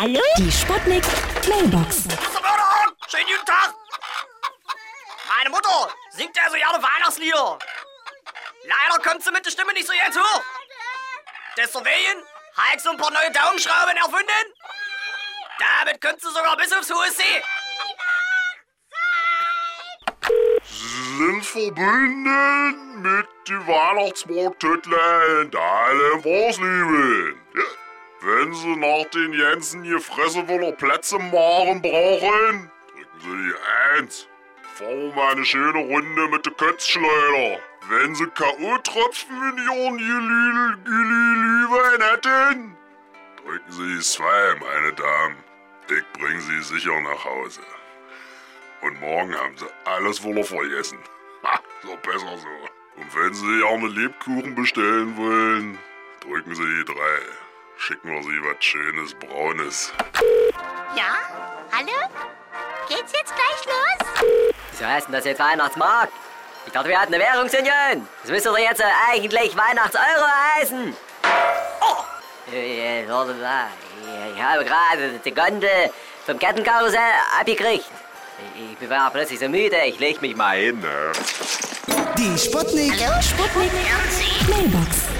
Hallo? Die Sputnik Mailbox. Schönen guten Tag! Meine Mutter singt ja so gerne Weihnachtslieder. Leider kommt sie mit der Stimme nicht so jetzt hoch. Deswegen habe ich so ein paar neue Daumenschrauben erfunden. Damit kommt sie sogar bis aufs hohe See. Sie sind verbunden mit dem Weihnachtsmarkt-Tütlein, deinem Vorslieben. Ja. Wenn Sie nach den Jensen gefressen wollen Plätze machen brauchen, drücken Sie die Eins. Fahren wir mal eine schöne Runde mit der Kötzschleuder. Wenn Sie K.O.-Tropfen in Ihren Glühwein hätten, drücken Sie die Zwei, meine Damen. Ich bring Sie sicher nach Hause. Und morgen haben sie alles wohl vergessen. Ha, so besser so. Und wenn sie auch eine Lebkuchen bestellen wollen, drücken sie die drei. Schicken wir sie was Schönes Braunes. Ja? Hallo? Geht's jetzt gleich los? Wieso heißt denn das jetzt Weihnachtsmarkt? Ich dachte, wir hatten eine Währungsunion. Das müsste doch jetzt äh, eigentlich Weihnachtseuro heißen. Oh! Äh, äh. Ich habe gerade die Gondel vom Kettenkarussell abgekriegt. Ich bin aber plötzlich so müde, ich leg mich mal hin. Ne? Die Sputnik. Hallo? Sputnik Mailbox.